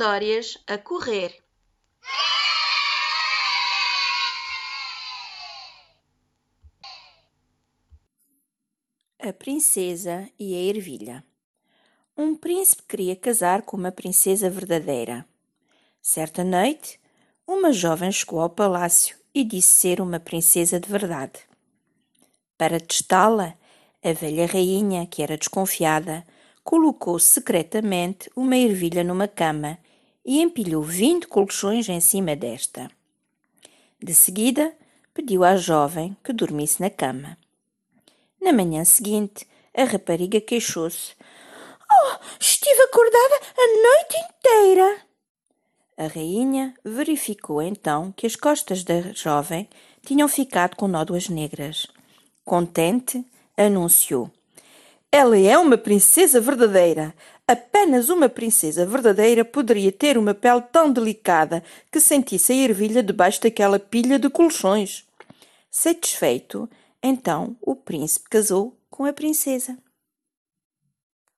histórias a correr. A Princesa e a Ervilha Um príncipe queria casar com uma princesa verdadeira. Certa noite, uma jovem chegou ao palácio e disse ser uma princesa de verdade. Para testá-la, a velha rainha, que era desconfiada, colocou secretamente uma ervilha numa cama e empilhou vinte colchões em cima desta. De seguida, pediu à jovem que dormisse na cama. Na manhã seguinte, a rapariga queixou-se. Oh, estive acordada a noite inteira! A rainha verificou então que as costas da jovem tinham ficado com nódoas negras. Contente, anunciou: Ela é uma princesa verdadeira. Apenas uma princesa verdadeira poderia ter uma pele tão delicada que sentisse a ervilha debaixo daquela pilha de colchões. Satisfeito, então o príncipe casou com a princesa.